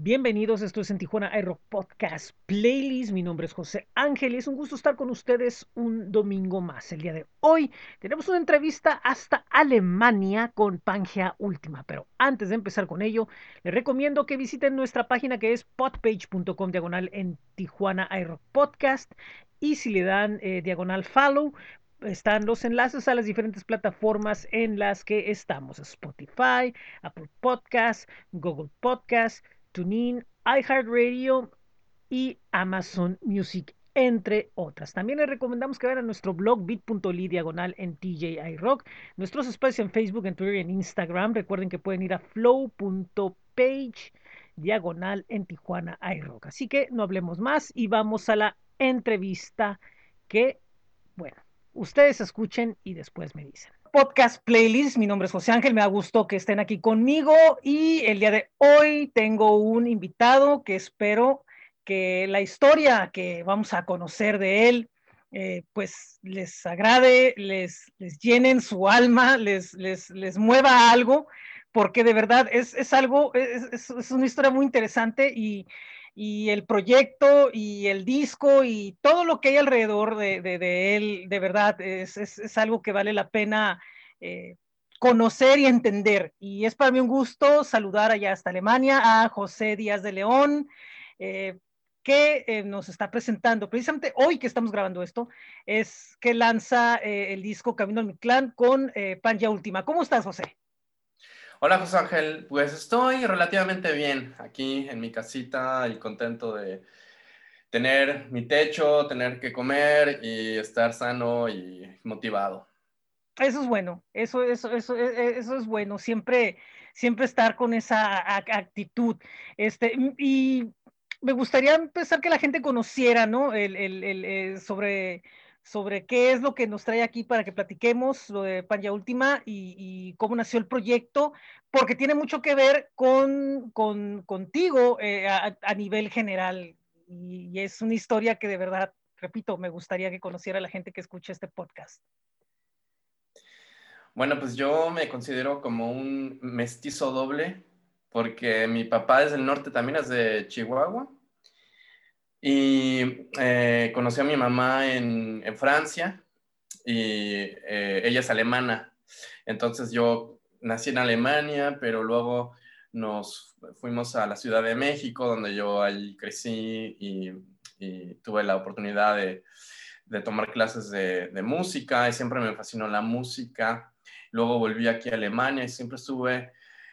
Bienvenidos, esto es en Tijuana iRock Podcast Playlist. Mi nombre es José Ángel y es un gusto estar con ustedes un domingo más. El día de hoy tenemos una entrevista hasta Alemania con Pangea Última. Pero antes de empezar con ello, les recomiendo que visiten nuestra página que es podpage.com diagonal en Tijuana iRock Podcast. Y si le dan eh, diagonal follow, están los enlaces a las diferentes plataformas en las que estamos. Spotify, Apple Podcasts, Google Podcasts TuneIn, iHeartRadio y Amazon Music, entre otras. También les recomendamos que vayan a nuestro blog bit.ly diagonal en TJI Rock, nuestros espacios en Facebook, en Twitter y en Instagram. Recuerden que pueden ir a flow.page diagonal en Tijuana iRock. Así que no hablemos más y vamos a la entrevista que, bueno, ustedes escuchen y después me dicen podcast playlist. Mi nombre es José Ángel, me ha gustado que estén aquí conmigo y el día de hoy tengo un invitado que espero que la historia que vamos a conocer de él, eh, pues les agrade, les, les llenen su alma, les, les, les mueva algo, porque de verdad es, es algo, es, es, una historia muy interesante y, y el proyecto y el disco y todo lo que hay alrededor de, él, de verdad, es, es, algo que vale la pena eh, conocer y entender. Y es para mí un gusto saludar allá hasta Alemania a José Díaz de León. Eh, que eh, nos está presentando precisamente hoy que estamos grabando esto, es que lanza el disco Camino al Clan con Panja Última. ¿Cómo estás, José? Hola José Ángel, pues estoy relativamente bien aquí en mi casita y contento de tener mi techo, tener que comer y estar sano y motivado. Eso es bueno, eso, eso, eso, e, e, eso es bueno, siempre, siempre estar con esa actitud. Este, y me gustaría empezar que la gente conociera, ¿no? El, el, el, eh, sobre sobre qué es lo que nos trae aquí para que platiquemos lo de Panya Última y, cómo nació el proyecto, porque tiene mucho que ver con, con contigo eh, a, nivel general. Y, es una historia que de verdad, repito, me gustaría que conociera la gente que escucha este podcast. Bueno, pues yo me considero como un mestizo doble, porque mi papá es del norte también, es de Chihuahua y eh, conocí a mi mamá en, en Francia y eh, ella es alemana. Entonces yo nací en Alemania, pero luego nos fuimos a la Ciudad de México, donde yo ahí crecí y, tuve la oportunidad de, de tomar clases de, de, música y siempre me fascinó la música. Luego volví aquí a Alemania y siempre estuve,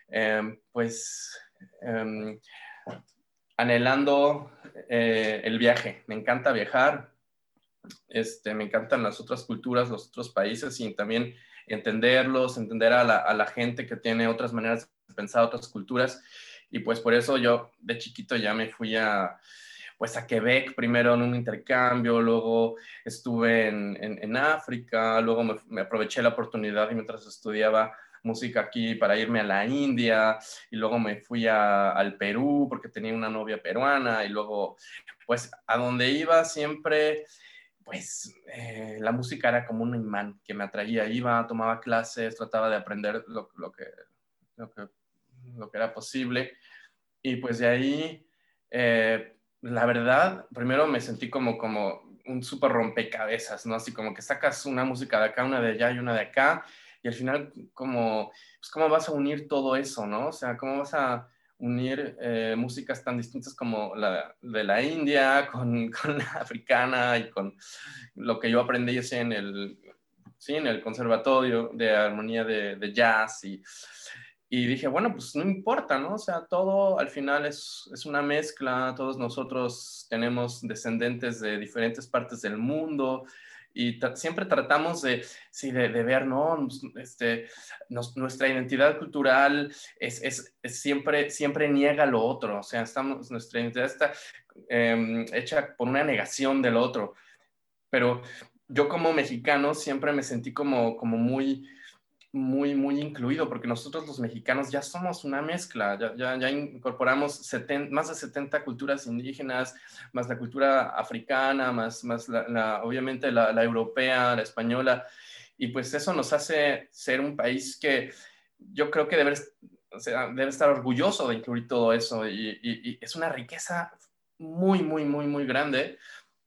eh, pues, em, anhelando eh, el viaje. Me encanta viajar, este, me encantan las otras culturas, los otros países y también entenderlos, entender a la, gente que tiene otras maneras de pensar, otras culturas. Y pues por eso yo de chiquito ya me fui a, pues a Quebec primero en un intercambio, luego estuve en, África, luego me, aproveché la oportunidad y mientras estudiaba música aquí para irme a la India y luego me fui al Perú porque tenía una novia peruana y luego pues a donde iba siempre pues eh, la música era como un imán que me atraía, iba, tomaba clases, trataba de aprender lo, que, lo, que, lo que era posible y pues de ahí eh, la verdad primero me sentí como, como un súper rompecabezas, ¿no? Así como que sacas una música de acá, una de allá y una de acá y al final, como, pues, ¿cómo vas a unir todo eso, no? O sea, ¿cómo vas a unir eh, músicas tan distintas como la de la India con, con, la africana y con lo que yo aprendí en el, sí, en el conservatorio de armonía de, de jazz y, y, dije, bueno, pues no importa, ¿no? O sea, todo al final es, es una mezcla, todos nosotros tenemos descendientes de diferentes partes del mundo, y siempre tratamos de, sí, de, de, ver, ¿no? Este, nuestra identidad cultural es, es, siempre, siempre niega lo otro, o sea, estamos, nuestra identidad está em, hecha por una negación del otro, pero yo como mexicano siempre me sentí como, como muy muy, muy incluido, porque nosotros los mexicanos ya somos una mezcla, ya, ya, incorporamos más de 70 culturas indígenas, más la cultura africana, más, más la, obviamente la, la, europea, la española, y pues eso nos hace ser un país que yo creo que debe, o sea, debe estar orgulloso de incluir todo eso y, es una riqueza muy, muy, muy, muy grande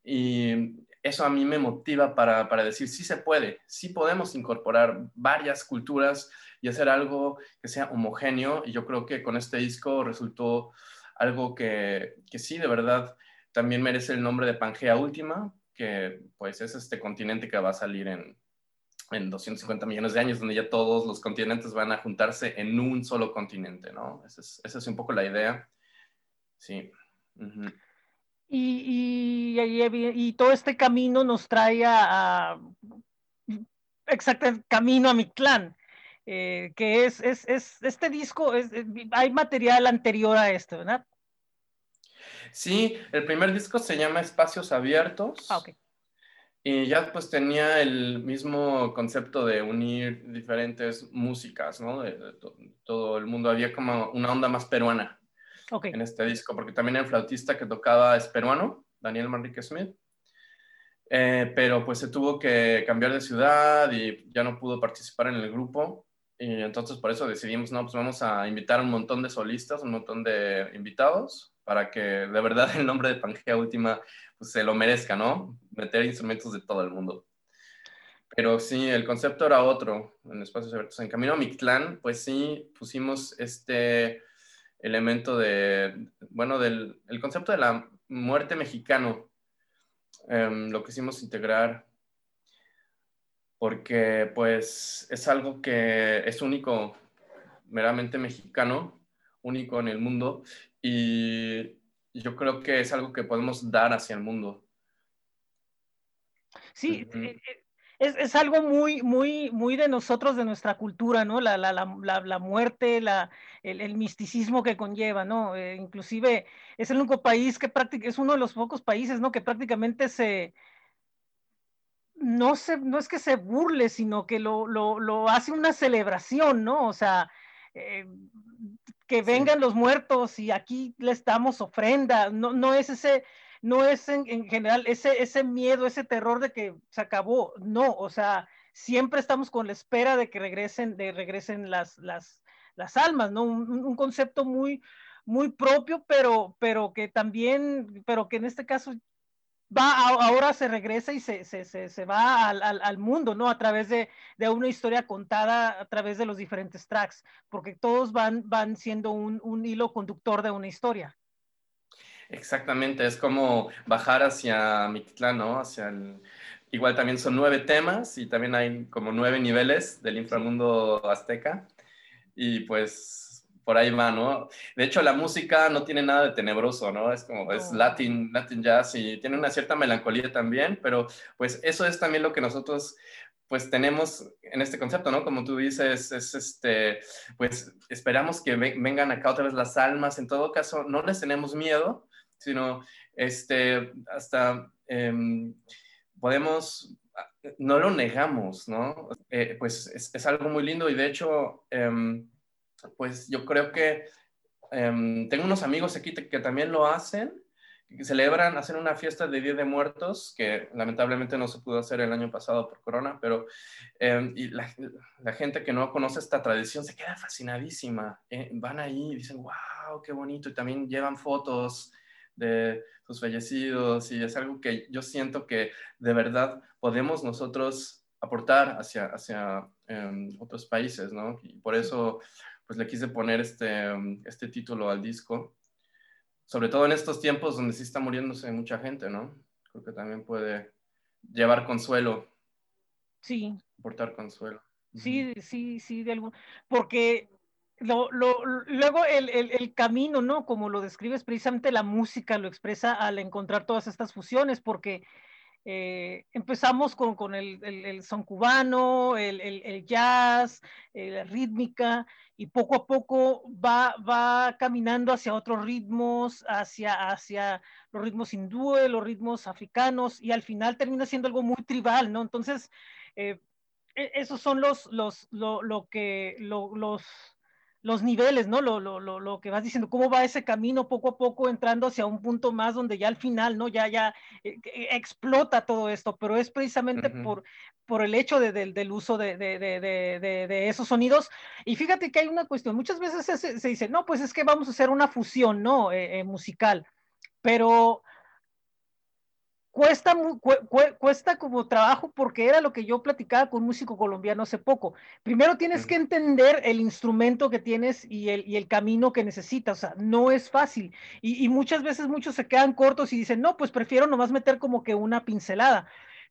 y eso a mí me motiva para, para, decir, sí se puede, sí podemos incorporar varias culturas y hacer algo que sea homogéneo y yo creo que con este disco resultó algo que, que sí, de verdad, también merece el nombre de Pangea Última, que pues es este continente que va a salir en, en 250 millones de años, donde ya todos los continentes van a juntarse en un solo continente, ¿no? Esa es, un poco la idea. Sí. Y, y, y, todo este camino nos trae a, exacto camino a mi clan, eh, que es, es, es, este disco, es, hay material anterior a esto, ¿verdad? Sí, el primer disco se llama Espacios Abiertos. Ah, okay. Y ya pues tenía el mismo concepto de unir diferentes músicas, ¿no? De, todo el mundo. Había como una onda más peruana en este disco, porque también el flautista que tocaba es peruano, Daniel Manrique Smith. Eh, pero pues se tuvo que cambiar de ciudad y ya no pudo participar en el grupo. Y entonces por eso decidimos, no, pues vamos a invitar a un montón de solistas, un montón de invitados, para que de verdad el nombre de Pangea Última pues, se lo merezca, ¿no? Meter instrumentos de todo el mundo. Pero sí, el concepto era otro en Espacios Abiertos. En Camino a Mictlán, pues sí, pusimos este elemento de, bueno, del el concepto de la muerte mexicano. Em, lo quisimos integrar porque pues es algo que es único, meramente mexicano, único en el mundo y yo creo que es algo que podemos dar hacia el mundo. Sí, es, es, algo muy, muy, muy de nosotros, de nuestra cultura, ¿no? La, la, la, la muerte, la, el, el, misticismo que conlleva, ¿no? Eh, inclusive es el único país que prácticamente, es uno de los pocos países, ¿no? Que prácticamente se, no, se, no es que se burle, sino que lo, lo, lo hace una celebración, ¿no? O sea, eh, que vengan los muertos y aquí les damos ofrenda, no, no es ese, no es en, en, general ese, ese miedo, ese terror de que se acabó, no, o sea, siempre estamos con la espera de que regresen, de regresen las, las, las almas, ¿no? Un, un concepto muy, muy propio, pero, pero que también, pero que en este caso va, ahora se regresa y se, se, se, se va al, al, al, mundo, ¿no? A través de, de, una historia contada a través de los diferentes tracks, porque todos van, van siendo un, un hilo conductor de una historia. Exactamente, es como bajar hacia Mictlán, ¿no? Hacia el... Igual también son nueve temas y también hay como nueve niveles del inframundo azteca. Y pues por ahí va, ¿no? De hecho, la música no tiene nada de tenebroso, ¿no? Es como, es latin, latin jazz y tiene una cierta melancolía también, pero pues eso es también lo que nosotros pues tenemos en este concepto, ¿no? Como tú dices, es este, pues esperamos que vengan acá otra vez las almas, en todo caso, no les tenemos miedo, sino este, hasta eh, podemos, no lo negamos, ¿no? Eh, pues es, es, algo muy lindo y de hecho... Eh, pues yo creo que um, tengo unos amigos aquí que también lo hacen, que celebran, hacen una fiesta de Día de Muertos, que lamentablemente no se pudo hacer el año pasado por corona, pero y la, la, gente que no conoce esta tradición se queda fascinadísima. Eh, van ahí y dicen, wow, qué bonito, y también llevan fotos de sus fallecidos, y es algo que yo siento que de verdad podemos nosotros aportar hacia, hacia um, otros países, ¿no? Y por eso pues le quise poner este, um, este título al disco, sobre todo en estos tiempos donde sí está muriéndose mucha gente, ¿no? Creo que también puede llevar consuelo. Sí. Portar consuelo. Sí, sí, sí, de algún, porque lo, lo, luego el, el, el, camino, ¿no? Como lo describes, precisamente la música lo expresa al encontrar todas estas fusiones, porque eh, empezamos con, con el, el, son cubano, el, jazz, eh, la rítmica, y poco a poco va, va caminando hacia otros ritmos, hacia, hacia los ritmos hindúes, los ritmos africanos, y al final termina siendo algo muy tribal, ¿no? Entonces, eh, esos son los, los, lo, lo que, lo, los, los niveles, ¿no? Lo, lo, lo, lo, que vas diciendo, cómo va ese camino poco a poco entrando hacia un punto más donde ya al final, ¿no? Ya, ya eh, eh, explota todo esto, pero es precisamente por, por el hecho de, del uso de, de, esos sonidos. Y fíjate que hay una cuestión, muchas veces se, se dice, no, pues es que vamos a hacer una fusión, ¿no? Eh, musical, pero cuesta, cuesta como trabajo porque era lo que yo platicaba con un músico colombiano hace poco. Primero tienes que entender el instrumento que tienes y el, y el camino que necesitas, o sea, no es fácil. Y, y, muchas veces muchos se quedan cortos y dicen, no, pues prefiero nomás meter como que una pincelada.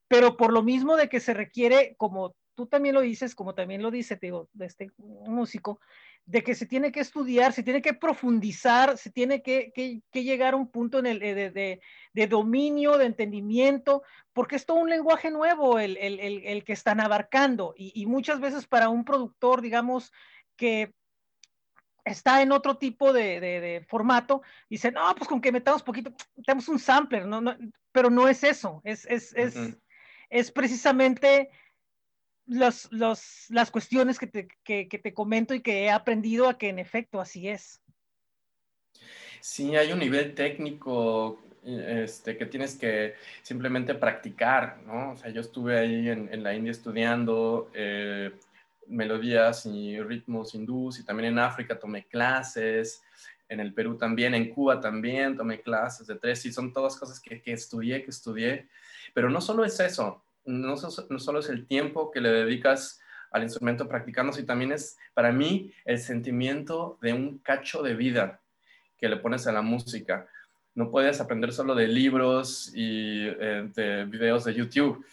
Pero por lo mismo de que se requiere, como tú también lo dices, como también lo dice, te digo, de este músico, de que se tiene que estudiar, se tiene que profundizar, se tiene que, que, llegar a un punto en el, de, de, de, dominio, de entendimiento, porque es todo un lenguaje nuevo el, el, el que están abarcando. Y, y, muchas veces para un productor, digamos, que está en otro tipo de, de, formato, dice, no, pues con que metamos poquito, tenemos un sampler, no, no, pero no es eso, es, es, es, uh -huh. es precisamente los, los, las cuestiones que te, que, que te comento y que he aprendido a que en efecto así es. Sí, hay un nivel técnico este, que tienes que simplemente practicar, ¿no? O sea, yo estuve ahí en, en la India estudiando eh, melodías y ritmos hindús y también en África tomé clases, en el Perú también, en Cuba también tomé clases de tres y son todas cosas que, que estudié, que estudié, pero no solo es eso, no, solo es el tiempo que le dedicas al instrumento practicando, sino también es para mí el sentimiento de un cacho de vida que le pones a la música. No puedes aprender solo de libros y eh, de videos de YouTube.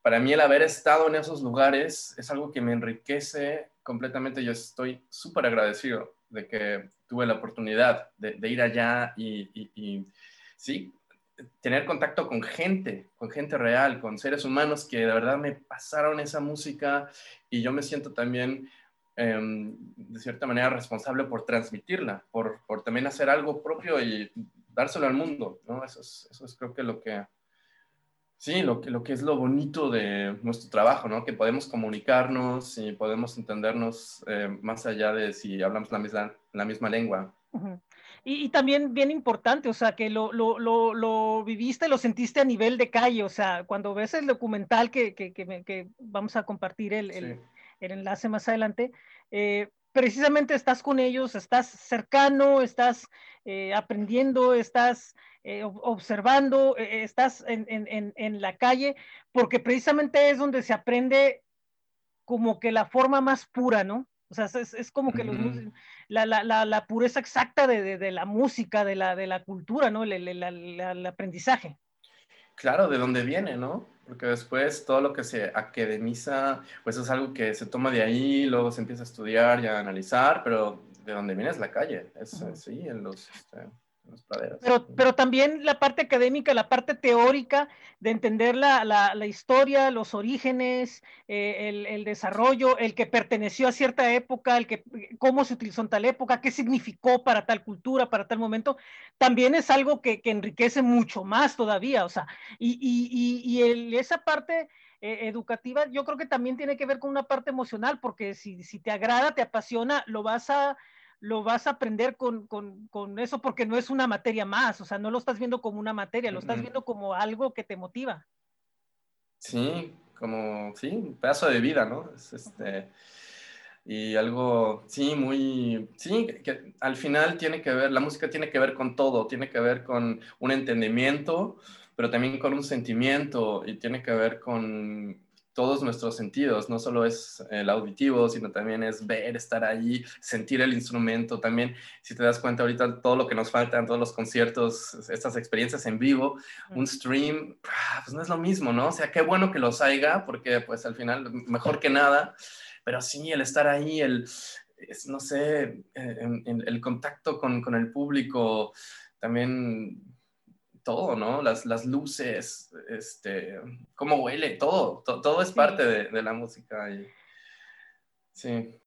Para mí el haber estado en esos lugares es algo que me enriquece completamente. Yo estoy súper agradecido de que tuve la oportunidad de, ir allá y sí, tener contacto con gente, con gente real, con seres humanos que de verdad me pasaron esa música y yo me siento también eh, de cierta manera responsable por transmitirla, por, por, también hacer algo propio y dárselo al mundo, ¿no? Eso es, eso es creo que lo que, sí, lo que, lo que es lo bonito de nuestro trabajo, ¿no? Que podemos comunicarnos y podemos entendernos eh, más allá de si hablamos la misma, la misma lengua. Uh -huh. Y, y, también bien importante, o sea, que lo, lo, lo, lo, viviste, lo sentiste a nivel de calle, o sea, cuando ves el documental que, que, que, que vamos a compartir el, sí. el, el, enlace más adelante, eh, precisamente estás con ellos, estás cercano, estás eh, aprendiendo, estás eh, observando, eh, estás en, en, en la calle, porque precisamente es donde se aprende como que la forma más pura, ¿no? O sea, es, es como que los, la, la, la, la, pureza exacta de, de, de, la música, de la, de la cultura, ¿no? El, el, el, el, aprendizaje. Claro, de dónde viene, ¿no? Porque después todo lo que se academiza, pues es algo que se toma de ahí, luego se empieza a estudiar y a analizar, pero de dónde viene es la calle, es uh -huh. sí, en los... Este pero, pero también la parte académica, la parte teórica de entender la, la, la historia, los orígenes, eh, el, el, desarrollo, el que perteneció a cierta época, el que, cómo se utilizó en tal época, qué significó para tal cultura, para tal momento, también es algo que, que enriquece mucho más todavía. O sea, y, y, y, y esa parte eh, educativa yo creo que también tiene que ver con una parte emocional, porque si, si te agrada, te apasiona, lo vas a lo vas a aprender con, con, con, eso porque no es una materia más, o sea, no lo estás viendo como una materia, lo estás viendo como algo que te motiva. Sí, como, sí, un pedazo de vida, ¿no? Es este, y algo, sí, muy, sí, que al final tiene que ver, la música tiene que ver con todo, tiene que ver con un entendimiento, pero también con un sentimiento y tiene que ver con todos nuestros sentidos, no solo es el auditivo, sino también es ver, estar allí, sentir el instrumento, también si te das cuenta ahorita todo lo que nos falta en todos los conciertos, estas experiencias en vivo, un stream, pues no es lo mismo, ¿no? O sea, qué bueno que los haya, porque pues al final mejor que nada, pero sí, el estar ahí, el, es, no sé, en, en, el contacto con, con el público, también todo, ¿no? Las, las luces, este, cómo huele, todo, to, todo es sí. parte de, de, la música. Y, sí.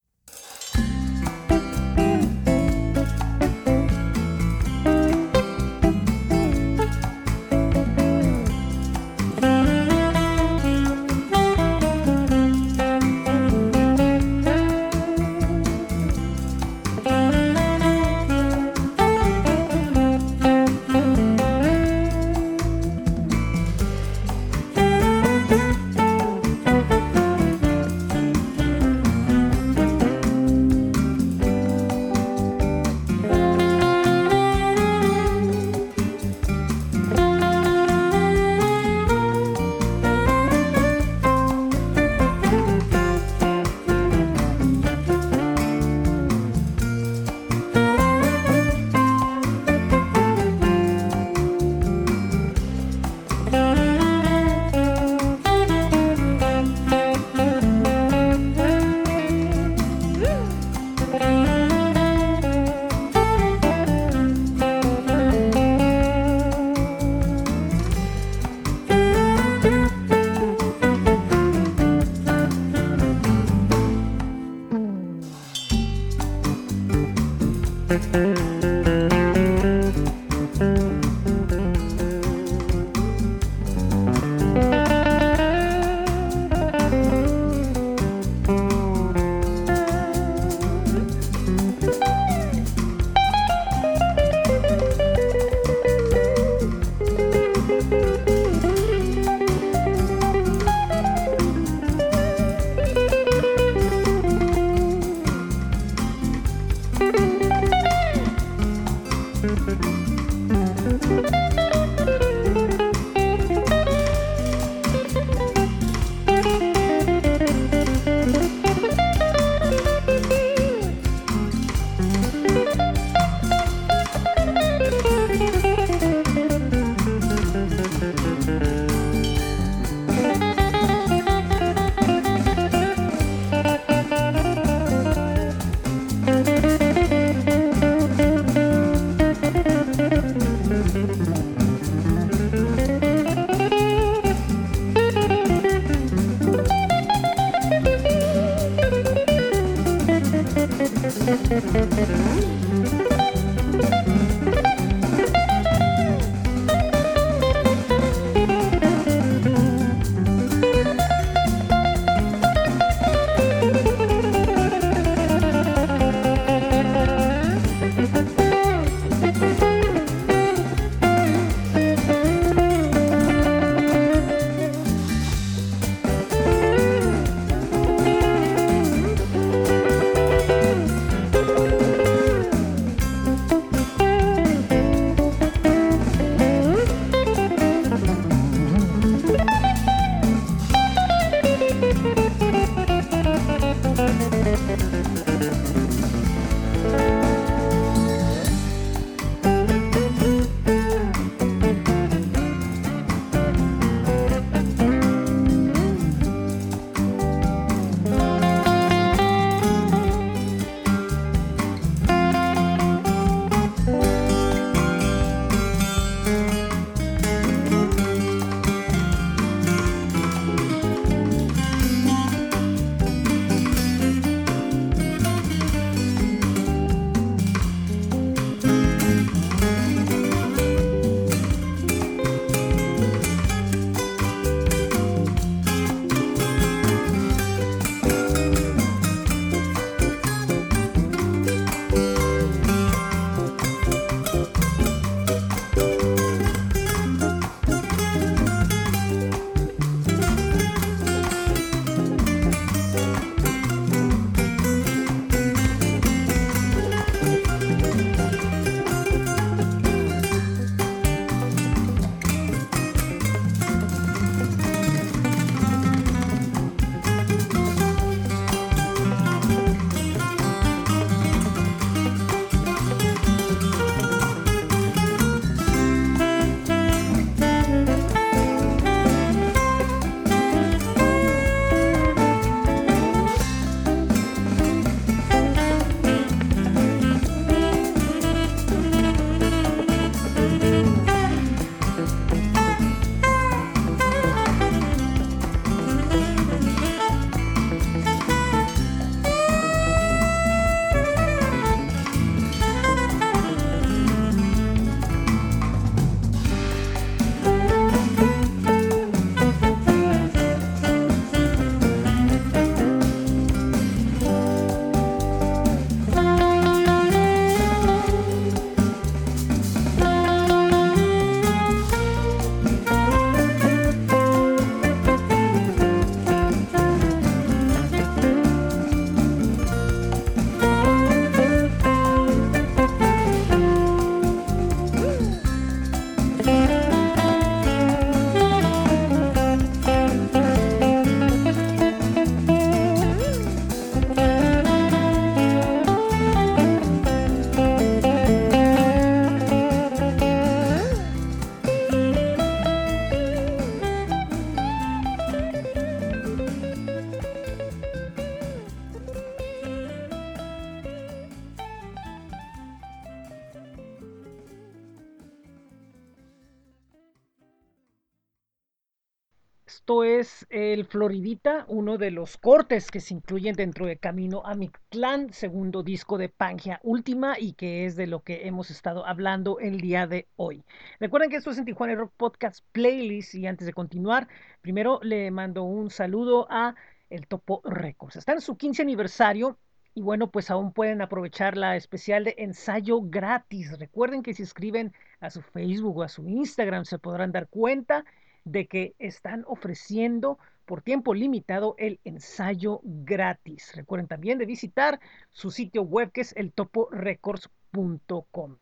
Esto es el Floridita, uno de los cortes que se incluyen dentro de Camino a mi clan, segundo disco de Pangia Última y que es de lo que hemos estado hablando el día de hoy. Recuerden que esto es en Tijuana Rock Podcast Playlist y antes de continuar, primero le mando un saludo a el Topo Records. Está en su 15 aniversario y bueno, pues aún pueden aprovechar la especial de ensayo gratis. Recuerden que si escriben a su Facebook o a su Instagram se podrán dar cuenta de que están ofreciendo por tiempo limitado el ensayo gratis. Recuerden también de visitar su sitio web que es el toporecords.com.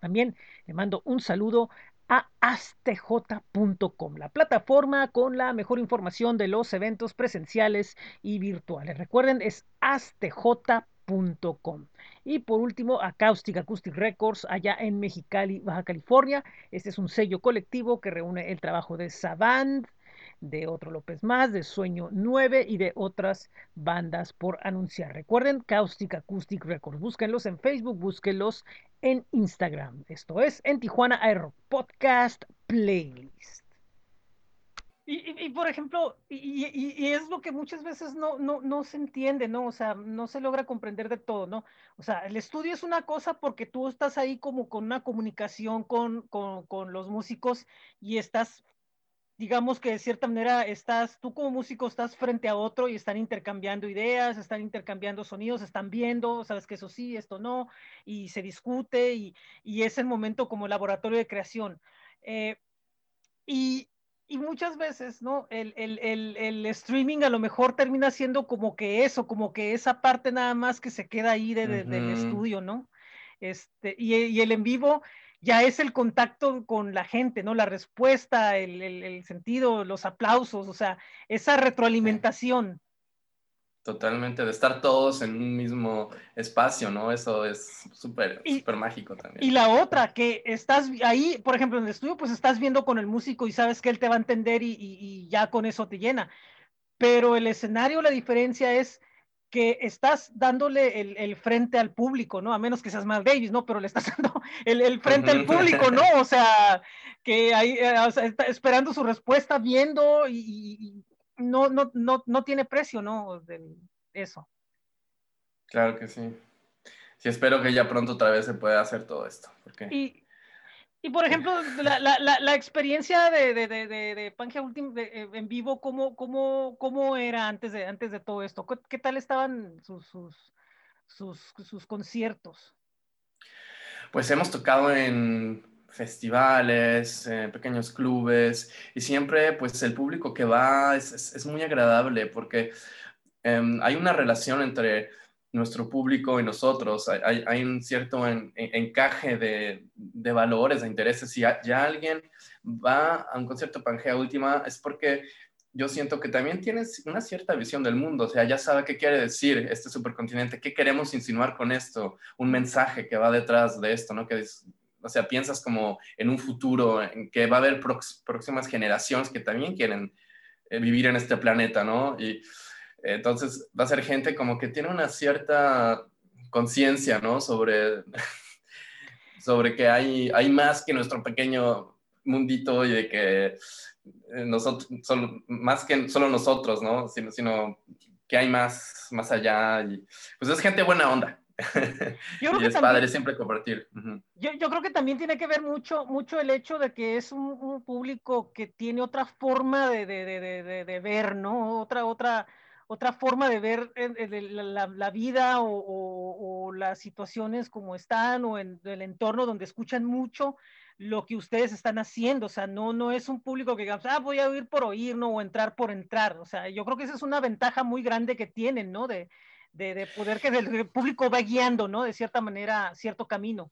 También le mando un saludo a astj.com, la plataforma con la mejor información de los eventos presenciales y virtuales. Recuerden, es astj.com. Y por último, Acoustic Acoustic Records, allá en Mexicali, Baja California. Este es un sello colectivo que reúne el trabajo de Savant, de Otro López Más, de Sueño 9 y de otras bandas por anunciar. Recuerden, Caustic Acoustic Records. Búsquenlos en Facebook, búsquenlos en Instagram. Esto es en Tijuana Air Podcast Playlist. Y, y, por ejemplo, y, y, es lo que muchas veces no, no, no se entiende, ¿no? O sea, no se logra comprender de todo, ¿no? O sea, el estudio es una cosa porque tú estás ahí como con una comunicación con, con, con los músicos y estás digamos que de cierta manera estás, tú como músico estás frente a otro y están intercambiando ideas, están intercambiando sonidos, están viendo, sabes que eso sí, esto no, y se discute y, y es el momento como laboratorio de creación. Eh, y, y, muchas veces, ¿no? El, el, el, el, streaming a lo mejor termina siendo como que eso, como que esa parte nada más que se queda ahí de, de, uh -huh. del estudio, ¿no? Este, y, y el en vivo ya es el contacto con la gente, ¿no? La respuesta, el sentido, los aplausos, o sea, esa retroalimentación. Totalmente, de estar todos en un mismo espacio, ¿no? Eso es súper, súper mágico también. Y la otra, que estás ahí, por ejemplo, en el estudio, pues estás viendo con el músico y sabes que él te va a entender y, y, y ya con eso te llena. Pero el escenario, la diferencia es que estás dándole el, el, frente al público, ¿no? A menos que seas Mal Davis, ¿no? Pero le estás dando el, el frente al público, ¿no? O sea, que ahí eh, o sea, está esperando su respuesta, viendo y, no, no, no, no tiene precio, ¿no? De eso. Claro que sí. Sí, espero que ya pronto otra vez se pueda hacer todo esto. Porque... Y, y por ejemplo, la, la, la, la experiencia de, de, de, de, Pangea Ultim eh, en vivo, ¿cómo, cómo, ¿cómo era antes de, antes de todo esto? ¿Qué, qué tal estaban sus, sus, sus, sus, conciertos? Pues hemos tocado en festivales, en pequeños clubes, y siempre pues el público que va es, es, muy agradable porque um, hay una relación entre nuestro público y nosotros. Hay, un cierto en, en, encaje de, de, valores, de intereses. Si ya, alguien va a un concierto Pangea Última es porque yo siento que también tienes una cierta visión del mundo. O sea, ya sabe qué quiere decir este supercontinente, qué queremos insinuar con esto, un mensaje que va detrás de esto, ¿no? O sea, piensas como en un futuro en que va a haber próximas generaciones que también quieren eh, vivir en este planeta, ¿no? Y entonces va a ser gente como que tiene una cierta conciencia, ¿no? Sobre, sobre que hay, hay más que nuestro pequeño mundito y de que eh, nosotros, solo, más que solo nosotros, ¿no? Sino, sino que hay más, más allá. Y, pues es gente buena onda. Yo creo y que es también, padre siempre compartir. Uh -huh. yo, yo, creo que también tiene que ver mucho, mucho el hecho de que es un, un público que tiene otra forma de, de, de, de, ver, ¿no? Otra, otra, otra forma de ver la, la, vida o, o, o, las situaciones como están o en el entorno donde escuchan mucho lo que ustedes están haciendo, o sea, no, no es un público que digamos, ah, voy a oír por oír, ¿no? O entrar por entrar, o sea, yo creo que esa es una ventaja muy grande que tienen, ¿no? De, de, de poder que el público va guiando, ¿no? De cierta manera, cierto camino.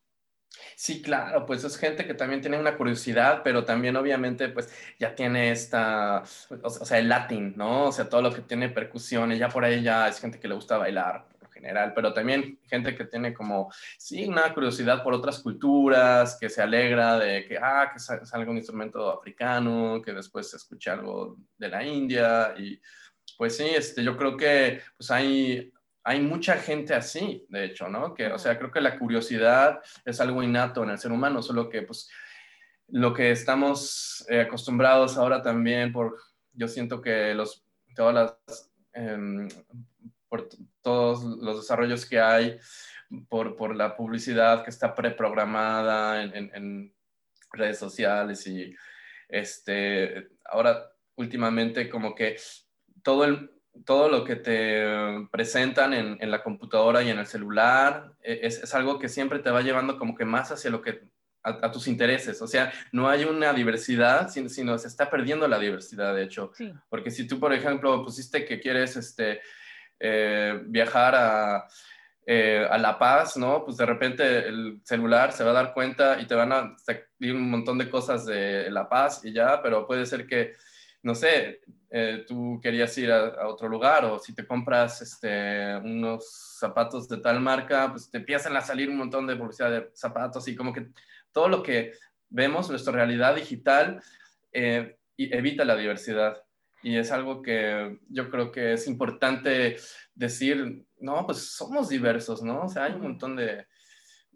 Sí, claro, pues es gente que también tiene una curiosidad, pero también obviamente pues ya tiene esta, o sea, el latín, ¿no? O sea, todo lo que tiene percusiones, ya por ahí ya es gente que le gusta bailar por general, pero también gente que tiene como, sí, una curiosidad por otras culturas, que se alegra de que, ah, que salga un instrumento africano, que después se escuche algo de la India y pues sí, este, yo creo que pues hay, hay mucha gente así, de hecho, ¿no? Que, o sea, creo que la curiosidad es algo innato en el ser humano, solo que, pues, lo que estamos eh, acostumbrados ahora también por, yo siento que los, todas las, eh, por todos los desarrollos que hay, por, por la publicidad que está preprogramada en, en, en redes sociales y, este, ahora últimamente como que todo el, todo lo que te presentan en, en, la computadora y en el celular e, es, es, algo que siempre te va llevando como que más hacia lo que a, a tus intereses. O sea, no hay una diversidad, sino, sino, se está perdiendo la diversidad, de hecho. Sí. Porque si tú, por ejemplo, pusiste que quieres este, eh, viajar a eh, a La Paz, ¿no? Pues de repente el celular se va a dar cuenta y te van a salir un montón de cosas de La Paz y ya, pero puede ser que, no sé, eh, tú querías ir a, otro lugar o si te compras este, unos zapatos de tal marca, pues te empiezan a salir un montón de publicidad de zapatos y como que todo lo que vemos, nuestra realidad digital, eh, evita la diversidad. Y es algo que yo creo que es importante decir, no, pues somos diversos, ¿no? O sea, hay un montón de,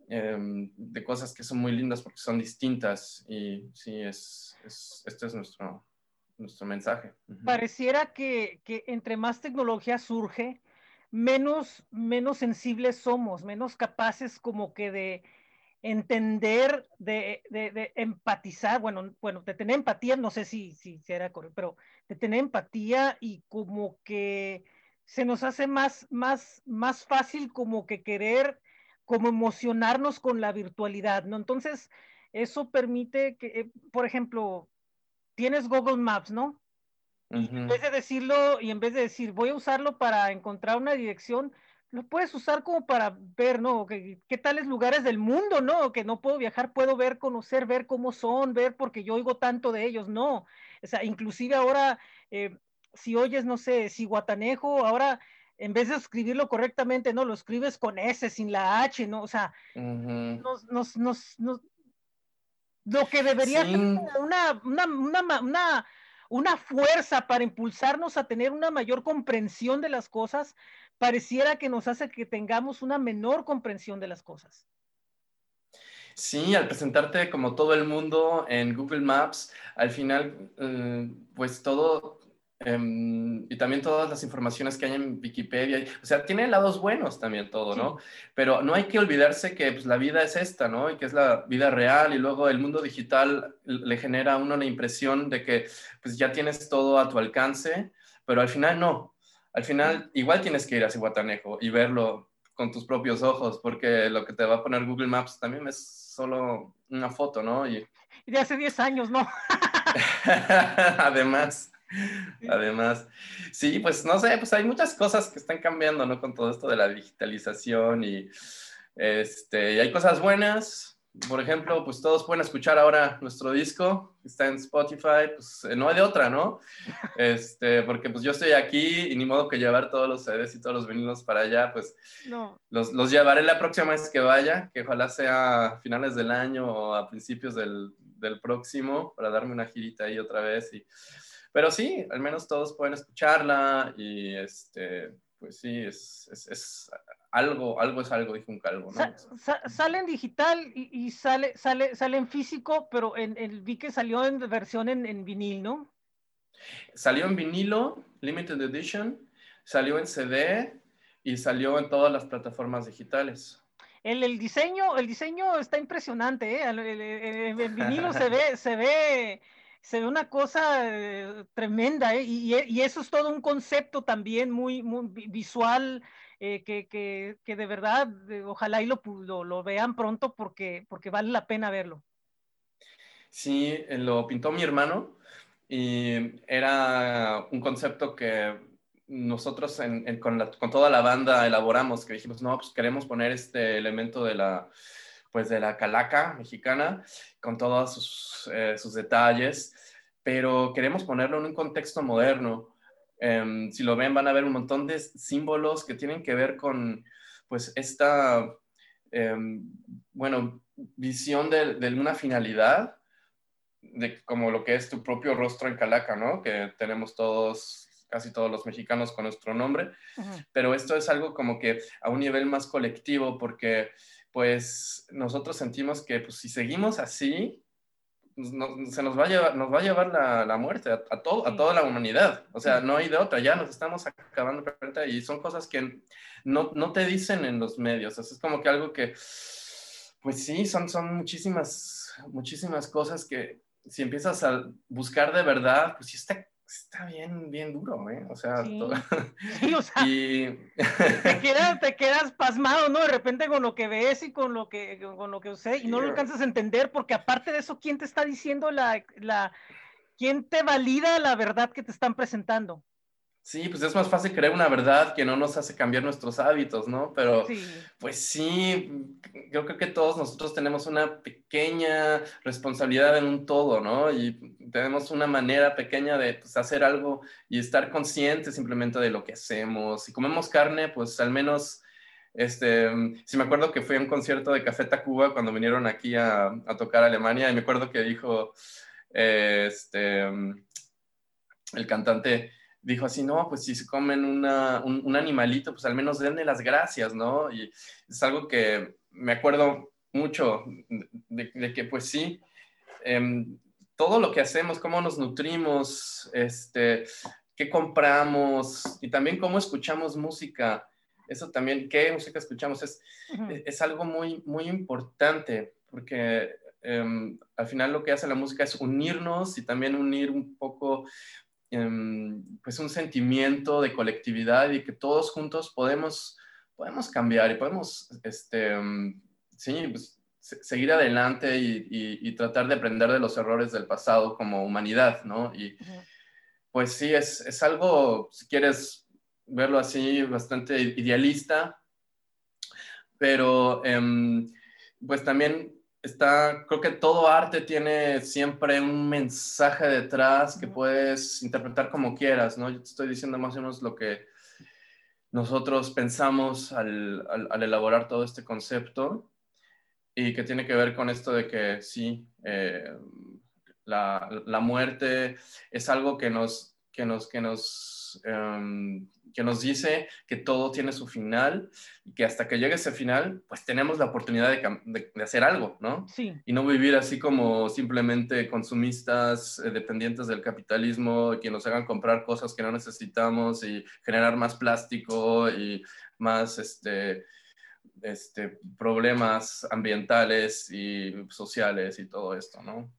em, de cosas que son muy lindas porque son distintas y sí, es, es este es nuestro, nuestro mensaje. Pareciera que, que, entre más tecnología surge, menos, menos sensibles somos, menos capaces como que de entender, de, de, de, empatizar, bueno, bueno, de tener empatía, no sé si, si, era correcto, pero de tener empatía y como que se nos hace más, más, más fácil como que querer, como emocionarnos con la virtualidad, ¿no? Entonces, eso permite que, eh, por ejemplo, tienes Google Maps, ¿no? En vez de decirlo y en vez de decir, voy a usarlo para encontrar una dirección, lo puedes usar como para ver, ¿no? ¿Qué, qué tales lugares del mundo, ¿no? Que no puedo viajar, puedo ver, conocer, ver cómo son, ver porque yo oigo tanto de ellos, no. O sea, inclusive ahora eh, si oyes, no sé, si Guatanejo, ahora en vez de escribirlo correctamente, no, lo escribes con S, sin la H, ¿no? O sea, nos, nos, nos, lo que debería ser una, una, una, una, fuerza para impulsarnos a tener una mayor comprensión de las cosas, pareciera que nos hace que tengamos una menor comprensión de las cosas. Sí, al presentarte como todo el mundo en Google Maps, al final, eh, pues todo Em, y también todas las informaciones que hay en Wikipedia. O sea, tiene lados buenos también todo, ¿no? Pero no hay que olvidarse que pues, la vida es esta, ¿no? Y que es la vida real y luego el mundo digital le genera a uno la impresión de que pues ya tienes todo a tu alcance, pero al final no. Al final igual tienes que ir a Cihuatanejo y verlo con tus propios ojos, porque lo que te va a poner Google Maps también es solo una foto, ¿no? Y, y de hace 10 años, ¿no? Además. Además, sí, pues no sé, pues hay muchas cosas que están cambiando, ¿no? Con todo esto de la digitalización y, este, y hay cosas buenas. Por ejemplo, pues todos pueden escuchar ahora nuestro disco, está en Spotify, pues no hay de otra, ¿no? Este, porque pues yo estoy aquí y ni modo que llevar todos los CDs y todos los vinilos para allá, pues no. los, los llevaré la próxima vez que vaya, que ojalá sea a finales del año o a principios del, del próximo, para darme una girita ahí otra vez y pero sí, al menos todos pueden escucharla y este, pues sí, es, es, es algo, algo es algo, dijo un calvo, ¿no? sale en digital y, sale, sale, sale en físico, pero en, vi que salió en versión en, en vinil, ¿no? Salió en vinilo, Limited Edition, salió en CD y salió en todas las plataformas digitales. El, el diseño, el diseño está impresionante, ¿eh? El vinilo se ve, se ve se ve una cosa eh, tremenda, ¿eh? y, y, eso es todo un concepto también muy, visual, eh, que, de verdad, ojalá lo, lo, lo, vean pronto porque, vale la pena verlo. Sí, lo pintó mi hermano y era un concepto que nosotros con, toda la banda elaboramos, que dijimos, no, pues queremos poner este elemento de la, pues de la calaca mexicana, con todos sus, eh, sus detalles, pero queremos ponerlo en un contexto moderno. Eh, si lo ven, van a ver un montón de símbolos que tienen que ver con, pues, esta, eh, bueno, visión de, de, una finalidad, de como lo que es tu propio rostro en calaca, ¿no? Que tenemos todos casi todos los mexicanos con nuestro nombre, pero esto es algo como que a un nivel más colectivo, porque pues nosotros sentimos que pues, si seguimos así, pues, no, se nos va a llevar, nos va a llevar la, la muerte a, a, todo, a toda la humanidad. O sea, no hay de otra, ya nos estamos acabando y son cosas que no, no te dicen en los medios. O sea, es como que algo que, pues sí, son, son muchísimas, muchísimas cosas que si empiezas a buscar de verdad, pues sí está está bien, bien duro, ¿eh? O sea, sí. Todo... sí o sea y... te, quedas, te quedas pasmado, ¿no? De repente con lo que ves y con lo que, con lo que sé, y no lo alcanzas a entender, porque aparte de eso, ¿quién te está diciendo la, la, quién te valida la verdad que te están presentando? Sí, pues es más fácil creer una verdad que no nos hace cambiar nuestros hábitos, ¿no? Pero Sí. pues sí, yo creo que todos nosotros tenemos una pequeña responsabilidad en un todo, ¿no? Y tenemos una manera pequeña de pues, hacer algo y estar conscientes simplemente de lo que hacemos. Si comemos carne, pues al menos, este, si me acuerdo que fui a un concierto de Café Tacuba cuando vinieron aquí a, a tocar a Alemania y me acuerdo que dijo, eh, este, el cantante dijo así, no, pues si se comen una, un, un, animalito, pues al menos denle las gracias, ¿no? Y es algo que me acuerdo mucho de, de que pues sí, eh, todo lo que hacemos, cómo nos nutrimos, este, qué compramos y también cómo escuchamos música. Eso también, qué música escuchamos, es, uh -huh. es algo muy, muy importante porque um, al final lo que hace la música es unirnos y también unir un poco pues un sentimiento de colectividad y que todos juntos podemos, podemos cambiar y podemos este, sí, pues, seguir adelante y, y, y, tratar de aprender de los errores del pasado como humanidad, ¿no? Y pues sí, es, es algo, si quieres verlo así, bastante idealista, pero um, pues también está, creo que todo arte tiene siempre un mensaje detrás que puedes interpretar como quieras, ¿no? Yo te estoy diciendo más o menos lo que nosotros pensamos al, al, al elaborar todo este concepto y que tiene que ver con esto de que sí, eh, la, la, muerte es algo que nos, que nos, que nos, um, que nos dice que todo tiene su final y que hasta que llegue ese final, pues tenemos la oportunidad de, de, de hacer algo, ¿no? Sí. Y no vivir así como simplemente consumistas, eh, dependientes del capitalismo, que nos hagan comprar cosas que no necesitamos y generar más plástico y más, este, este, problemas ambientales y sociales y todo esto, ¿no?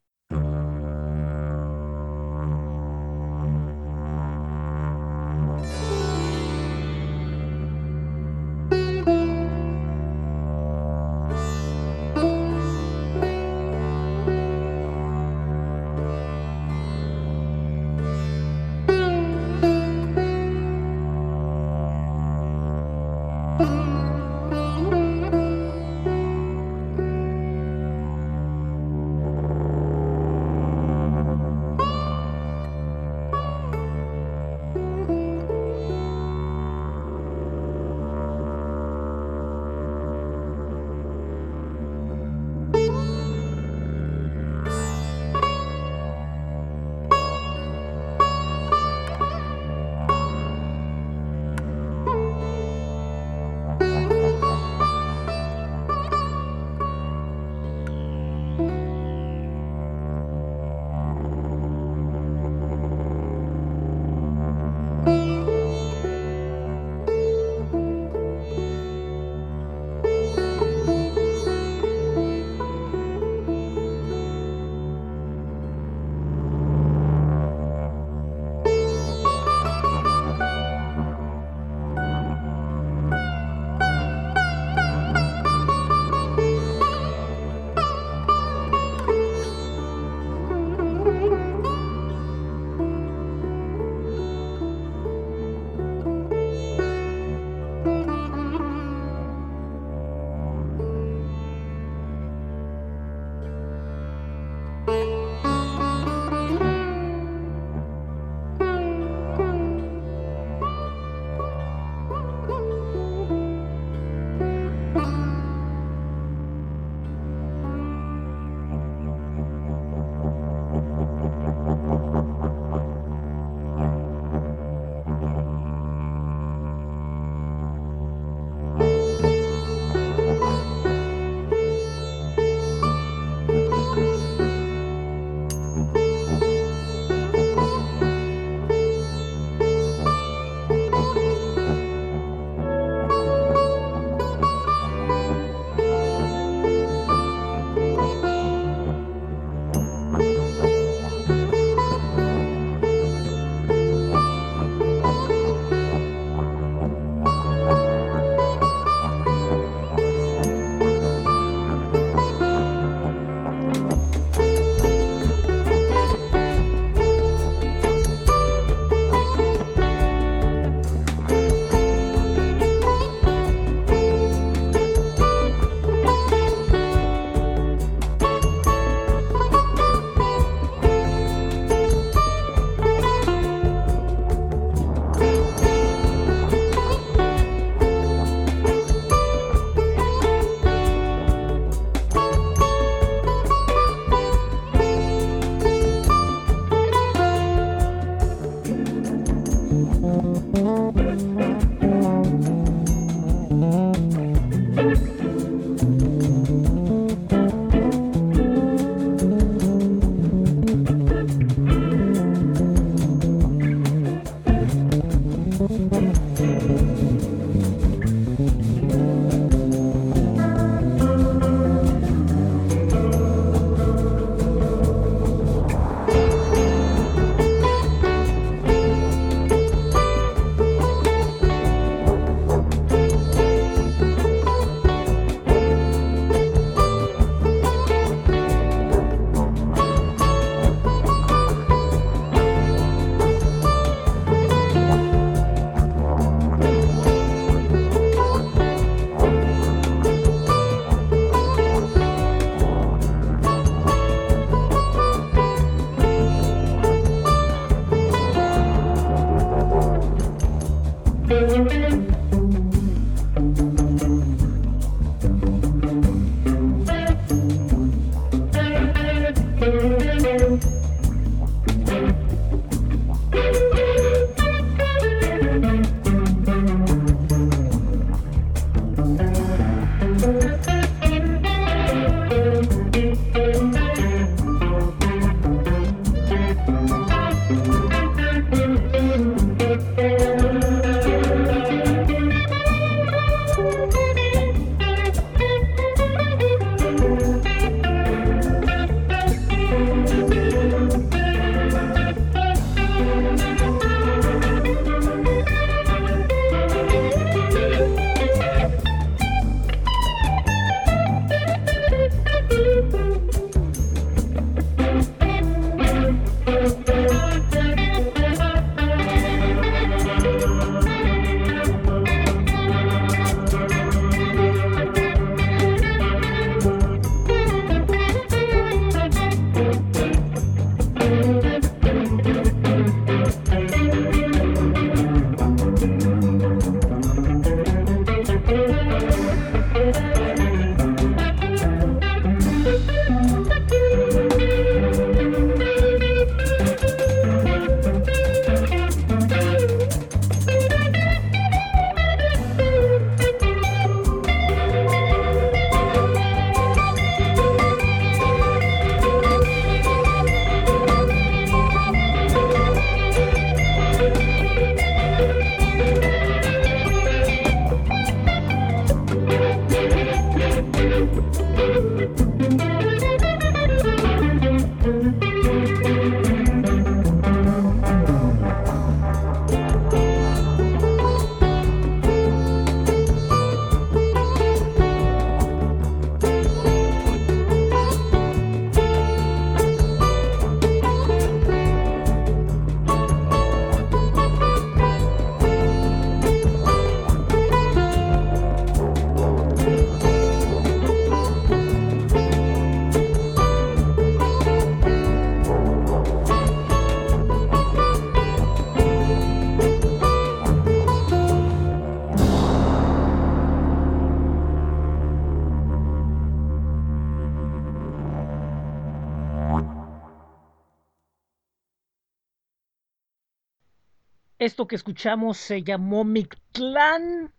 Que escuchamos se llamó Mictlán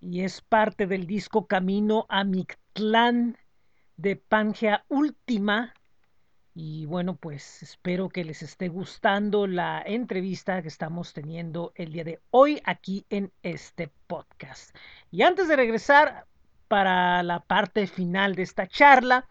y es parte del disco Camino a Mictlán de Pangea Última. Y bueno, pues espero que les esté gustando la entrevista que estamos teniendo el día de hoy aquí en este podcast. Y antes de regresar para la parte final de esta charla,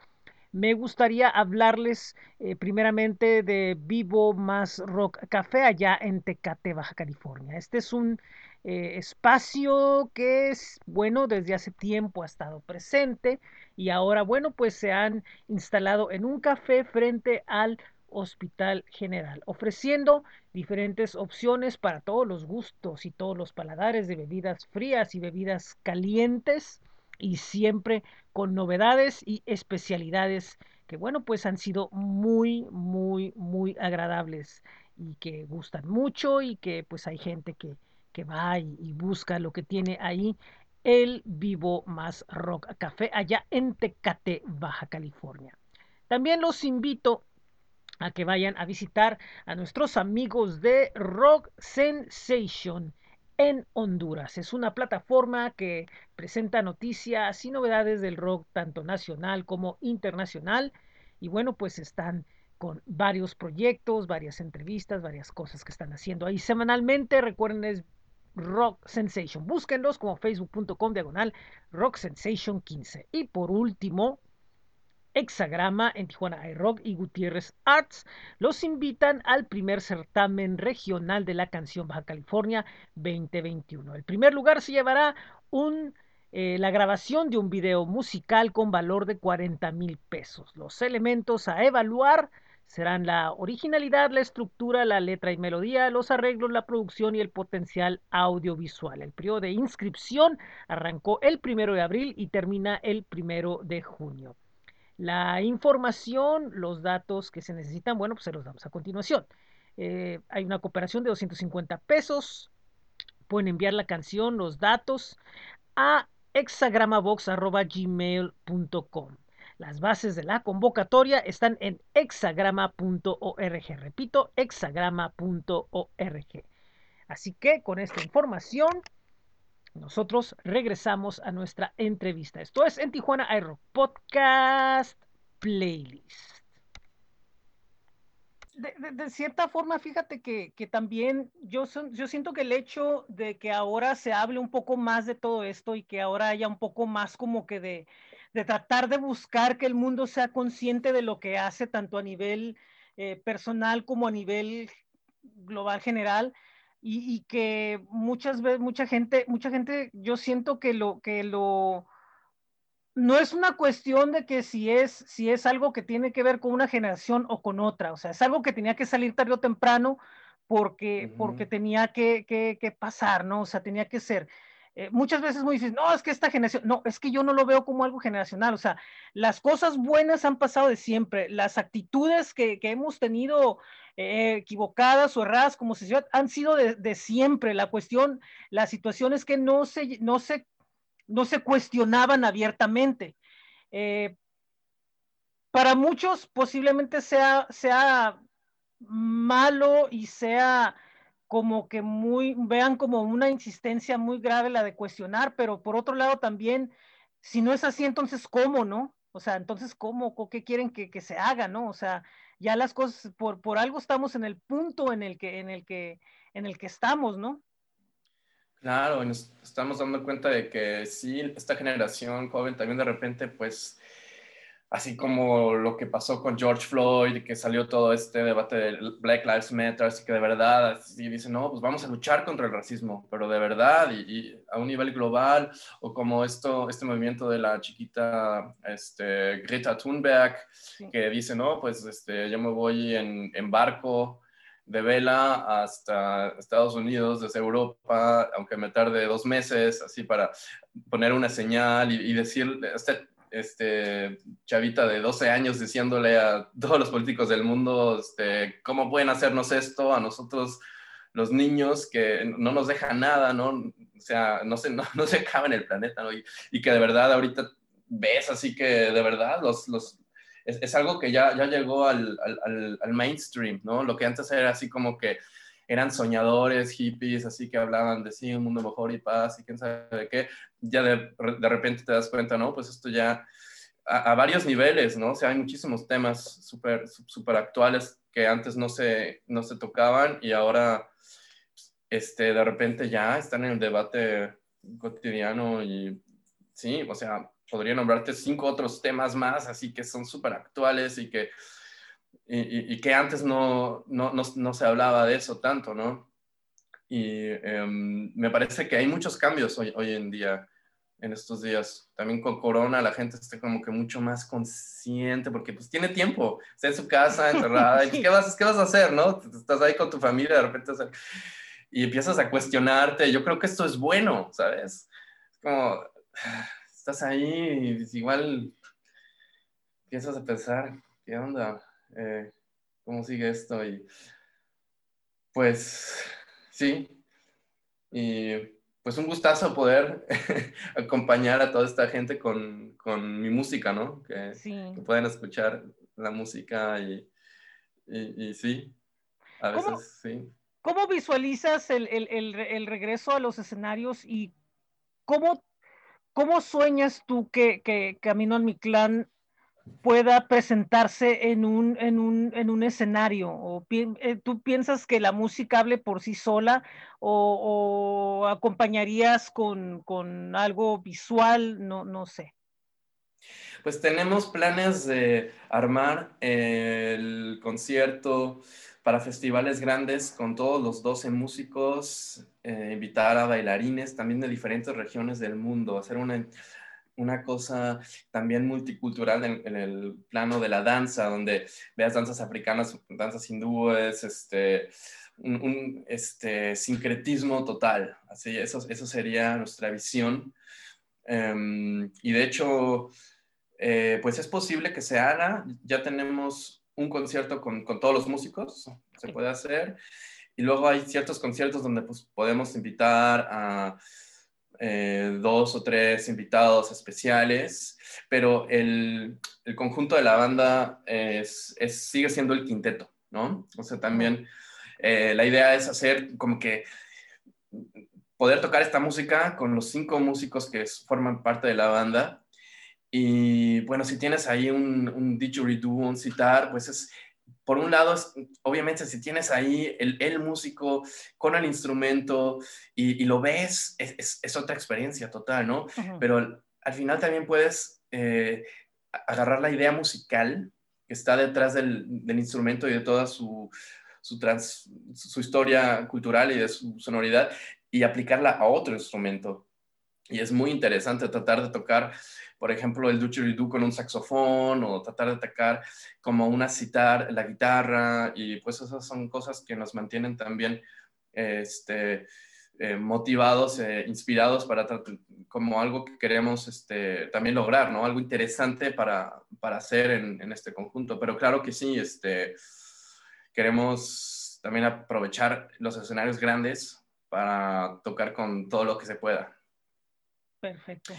me gustaría hablarles eh, primeramente de Vivo Más Rock Café allá en Tecate, Baja California. Este es un eh, espacio que es, bueno, desde hace tiempo ha estado presente y ahora, bueno, pues se han instalado en un café frente al Hospital General, ofreciendo diferentes opciones para todos los gustos y todos los paladares de bebidas frías y bebidas calientes y siempre con novedades y especialidades que, bueno, pues han sido muy, muy, muy agradables y que gustan mucho y que pues hay gente que, que va y, y busca lo que tiene ahí el Vivo Más Rock Café allá en Tecate, Baja California. También los invito a que vayan a visitar a nuestros amigos de Rock Sensation en Honduras. Es una plataforma que presenta noticias y novedades del rock tanto nacional como internacional. Y bueno, pues están con varios proyectos, varias entrevistas, varias cosas que están haciendo ahí semanalmente. Recuerden, es Rock Sensation. Búsquenlos como facebook.com diagonal Rock Sensation 15. Y por último, Hexagrama en Tijuana iRock y Gutiérrez Arts los invitan al primer certamen regional de la canción Baja California 2021. El primer lugar se llevará eh, la grabación de un video musical con valor de 40 mil pesos. Los elementos a evaluar serán la originalidad, la estructura, la letra y melodía, los arreglos, la producción y el potencial audiovisual. El periodo de inscripción arrancó el primero de abril y termina el primero de junio. La información, los datos que se necesitan, bueno, pues se los damos a continuación. Eh, hay una cooperación de 250 pesos. Pueden enviar la canción, los datos a hexagramabox.gmail.com. Las bases de la convocatoria están en hexagrama.org. Repito, hexagrama.org. Así que con esta información, nosotros regresamos a nuestra entrevista. Esto es en Tijuana Aero Podcast Playlist de, cierta forma, fíjate que, también yo, yo siento que el hecho de que ahora se hable un poco más de todo esto y que ahora haya un poco más como que de, tratar de buscar que el mundo sea consciente de lo que hace, tanto a nivel eh, personal como a nivel global general, y, y, que muchas veces, mucha gente, mucha gente, yo siento que lo, que lo, no es una cuestión de que si es, si es algo que tiene que ver con una generación o con otra, o sea, es algo que tenía que salir tarde o temprano porque, porque tenía que, que, pasar, ¿no? O sea, tenía que ser. Eh, muchas veces muy difícil, no, es que esta generación, no, es que yo no lo veo como algo generacional, o sea, las cosas buenas han pasado de siempre, las actitudes que, que hemos tenido eh, equivocadas o erradas como sociedad han sido de, de, siempre, la cuestión, la situación es que no se, no se no se cuestionaban abiertamente. Eh, para muchos posiblemente sea, sea malo y sea como que muy, vean como una insistencia muy grave la de cuestionar, pero por otro lado también, si no es así, entonces ¿cómo, no? O sea, entonces ¿cómo? ¿Qué quieren que, que se haga, no? O sea, ya las cosas, por, por algo estamos en el punto en el que, en el que, en el que estamos, ¿no? Claro, nos estamos dando cuenta de que sí, esta generación joven también de repente, pues, así como lo que pasó con George Floyd, que salió todo este debate de Black Lives Matter, así que de verdad, así dicen, no, pues vamos a luchar contra el racismo, pero de verdad y, a un nivel global, o como esto, este movimiento de la chiquita este, Greta Thunberg, que dice, no, pues este, yo me voy en, en barco de vela hasta Estados Unidos, desde Europa, aunque me tarde dos meses, así para poner una señal y, decir, este, este chavita de 12 años diciéndole a todos los políticos del mundo, este, ¿cómo pueden hacernos esto a nosotros? los niños que no nos dejan nada, ¿no? O sea, no se, no, se acaba en el planeta, ¿no? Y, que de verdad ahorita ves así que de verdad los, los, es, algo que ya, ya llegó al, al, al, mainstream, ¿no? Lo que antes era así como que eran soñadores, hippies, así que hablaban de sí, un mundo mejor y paz y quién sabe qué, ya de, de repente te das cuenta, ¿no? Pues esto ya a, varios niveles, ¿no? O sea, hay muchísimos temas súper super actuales que antes no se, no se tocaban y ahora este, de repente ya están en el debate cotidiano y sí, o sea, podría nombrarte cinco otros temas más, así que son súper actuales y que, y, que antes no, no, no, se hablaba de eso tanto, ¿no? Y em, me parece que hay muchos cambios hoy, hoy en día, en estos días. También con Corona la gente está como que mucho más consciente porque pues tiene tiempo, está en su casa, encerrada, y pues, ¿qué, vas, ¿qué vas a hacer, no? Estás ahí con tu familia, de repente, y empiezas a cuestionarte. Yo creo que esto es bueno, ¿sabes? Es como estás ahí y igual empiezas a pensar, ¿qué onda? Eh, ¿Cómo sigue esto? Y pues sí, y pues un gustazo poder acompañar a toda esta gente con, con mi música, ¿no? Que, sí. puedan escuchar la música y, y, sí, a veces sí. ¿Cómo visualizas el, el, el, el, regreso a los escenarios y cómo ¿Cómo sueñas tú que, Camino al Mi Clan pueda presentarse en un, en un, escenario? ¿O eh, ¿Tú piensas que la música hable por sí sola o, acompañarías con, algo visual? No, no sé. Pues tenemos planes de armar el concierto para festivales grandes con todos los 12 músicos, eh, invitar a bailarines también de diferentes regiones del mundo, hacer una, una cosa también multicultural en, el plano de la danza, donde veas danzas africanas, danzas hindúes, este, un, este, sincretismo total. Así, eso, eso sería nuestra visión. Em, y de hecho, eh, pues es posible que se haga. Ya tenemos un concierto con, con, todos los músicos, se puede hacer. Y luego hay ciertos conciertos donde pues, podemos invitar a, eh, dos o tres invitados especiales, pero el, el conjunto de la banda es, es, sigue siendo el quinteto, ¿no? O sea, también eh, la idea es hacer como que poder tocar esta música con los cinco músicos que forman parte de la banda. Y bueno, si tienes ahí un, un didgeridoo, un citar, pues es, por un lado, obviamente, si tienes ahí el, el músico con el instrumento y, y lo ves, es, es, otra experiencia total, ¿no? Uh -huh. Pero al final también puedes eh, agarrar la idea musical que está detrás del, del instrumento y de toda su, su, trans, su, historia cultural y de su sonoridad y aplicarla a otro instrumento. Y es muy interesante tratar de tocar por ejemplo, el didgeridoo con un saxofón o tratar de tocar como una citar la guitarra y pues esas son cosas que nos mantienen también este, eh, motivados, eh, inspirados para como algo que queremos este, también lograr, ¿no? Algo interesante para, para hacer en, en, este conjunto. Pero claro que sí, este, queremos también aprovechar los escenarios grandes para tocar con todo lo que se pueda. Perfecto.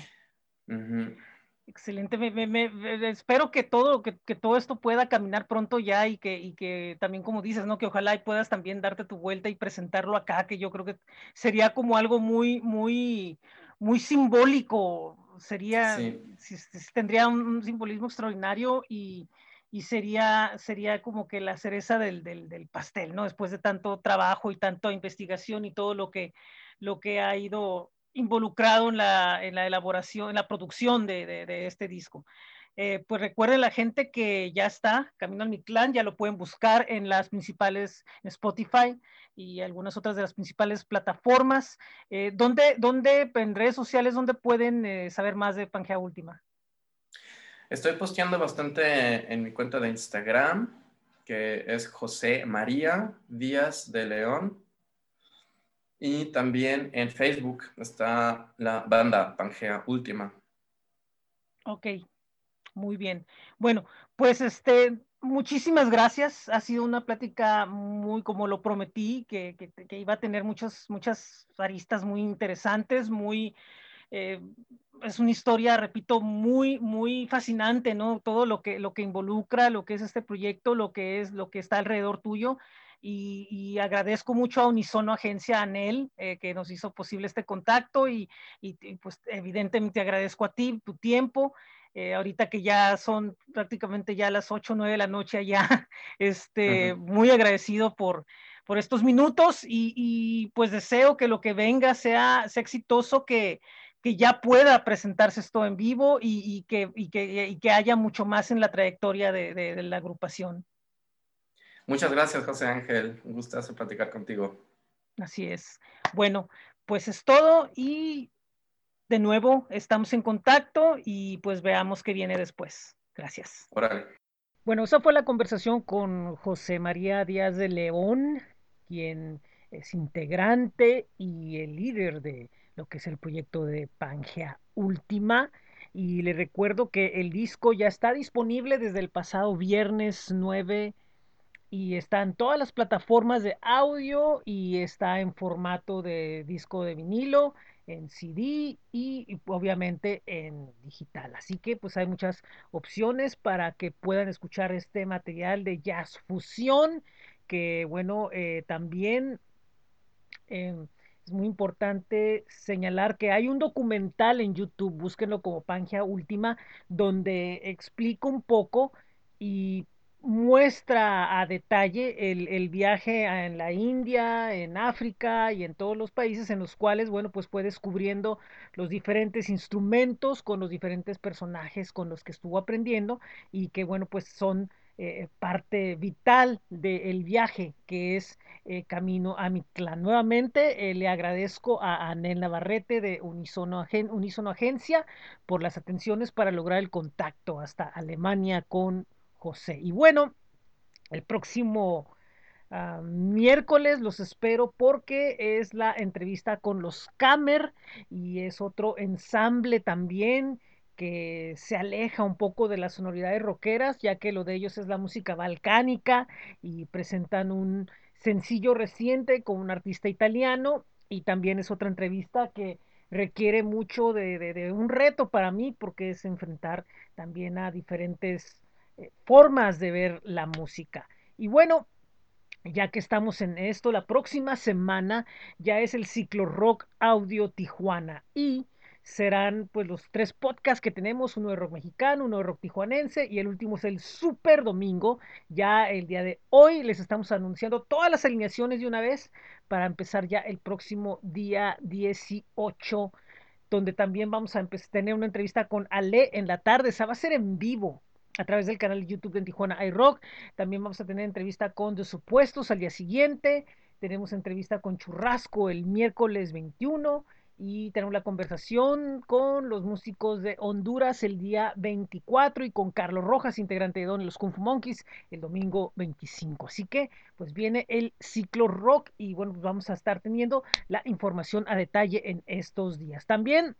Uh -huh. Excelente, me, me, me, espero que todo, que, que, todo esto pueda caminar pronto ya y que, y que también como dices, ¿no? Que ojalá puedas también darte tu vuelta y presentarlo acá, que yo creo que sería como algo muy, muy, muy simbólico, sería, sí. si, si tendría un, un, simbolismo extraordinario y, y, sería, sería como que la cereza del, del, del, pastel, ¿no? Después de tanto trabajo y tanta investigación y todo lo que, lo que ha ido involucrado en la, elaboración, en la producción de, este disco. Eh, pues recuerden la gente que ya está, Camino al Mi Clan, ya lo pueden buscar en las principales, Spotify y algunas otras de las principales plataformas. Eh, ¿dónde, ¿Dónde, en redes sociales, dónde pueden eh, saber más de Pangea Última? Estoy posteando bastante en mi cuenta de Instagram, que es José María Díaz de León. Y también en Facebook está la banda Pangea Última. Ok, muy bien. Bueno, pues este, muchísimas gracias. Ha sido una plática muy, como lo prometí, que, que, iba a tener muchas, muchas aristas muy interesantes, muy... Eh, es una historia, repito, muy, muy fascinante, ¿no? Todo lo que, lo que involucra, lo que es este proyecto, lo que es, lo que está alrededor tuyo. Y, y, agradezco mucho a Unisono Agencia ANEL eh, que nos hizo posible este contacto y, y, y, pues evidentemente agradezco a ti tu tiempo. Eh, ahorita que ya son prácticamente ya las 8 o 9 de la noche allá, este, uh -huh. muy agradecido por, por estos minutos y, pues deseo que lo que venga sea, sea exitoso, que, que ya pueda presentarse esto en vivo y, que, que, que, haya mucho más en la trayectoria de, de, de la agrupación. Muchas gracias, José Ángel. Un gustazo platicar contigo. Así es. Bueno, pues es todo y de nuevo estamos en contacto y pues veamos qué viene después. Gracias. Órale. Bueno, esa fue la conversación con José María Díaz de León, quien es integrante y el líder de lo que es el proyecto de Pangea Última. Y le recuerdo que el disco ya está disponible desde el pasado viernes 9 y está en todas las plataformas de audio y está en formato de disco de vinilo, en CD y, obviamente en digital. Así que pues hay muchas opciones para que puedan escuchar este material de jazz fusión que bueno, eh, también eh, es muy importante señalar que hay un documental en YouTube, búsquenlo como Pangea Última, donde explico un poco y muestra a detalle el, el, viaje en la India, en África y en todos los países en los cuales, bueno, pues fue descubriendo los diferentes instrumentos con los diferentes personajes con los que estuvo aprendiendo y que, bueno, pues son eh, parte vital del viaje que es eh, Camino a mi clan. Nuevamente eh, le agradezco a Anel Navarrete de Unisono, Agen Unisono Agencia por las atenciones para lograr el contacto hasta Alemania con José. Y bueno, el próximo uh, miércoles los espero porque es la entrevista con los Camer y es otro ensamble también que se aleja un poco de las sonoridades rockeras, ya que lo de ellos es la música balcánica y presentan un sencillo reciente con un artista italiano y también es otra entrevista que requiere mucho de, un reto para mí porque es enfrentar también a diferentes formas de ver la música. Y bueno, ya que estamos en esto, la próxima semana ya es el ciclo Rock Audio Tijuana y serán pues los tres podcasts que tenemos, uno de rock mexicano, uno de rock tijuanense y el último es el Super Domingo. Ya el día de hoy les estamos anunciando todas las alineaciones de una vez para empezar ya el próximo día 18 donde también vamos a tener una entrevista con Ale en la tarde. Esa va a ser en vivo a través del canal de YouTube de Tijuana iRock. También vamos a tener entrevista con The Supuestos al día siguiente. Tenemos entrevista con Churrasco el miércoles 21 y tenemos la conversación con los músicos de Honduras el día 24 y con Carlos Rojas, integrante de Don los Kung Fu Monkeys, el domingo 25. Así que pues viene el ciclo rock y bueno, pues vamos a estar teniendo la información a detalle en estos días. También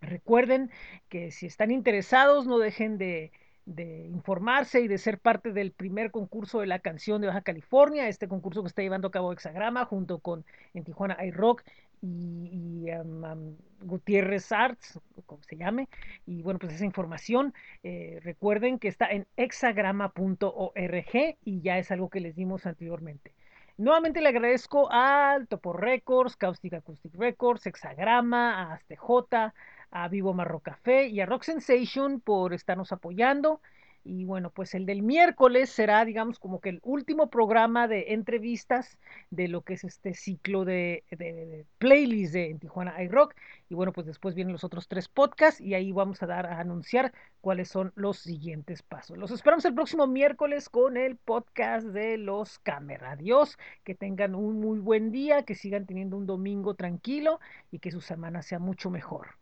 recuerden que si están interesados no dejen de de informarse y de ser parte del primer concurso de la canción de Baja California, este concurso que está llevando a cabo Hexagrama junto con en Tijuana iRock y, y um, Gutiérrez Arts, como se llame, y bueno, pues esa información, eh, recuerden que está en hexagrama.org y ya es algo que les dimos anteriormente. Nuevamente le agradezco al Topo Records, Caustic Acoustic Records, Hexagrama, a ASTJ, a Vivo Marro Café y a Rock Sensation por estarnos apoyando. Y bueno, pues el del miércoles será, digamos, como que el último programa de entrevistas de lo que es este ciclo de, de, de playlist de en Tijuana iRock. Y bueno, pues después vienen los otros tres podcasts y ahí vamos a dar a anunciar cuáles son los siguientes pasos. Los esperamos el próximo miércoles con el podcast de los Cámara. Adiós, que tengan un muy buen día, que sigan teniendo un domingo tranquilo y que su semana sea mucho mejor.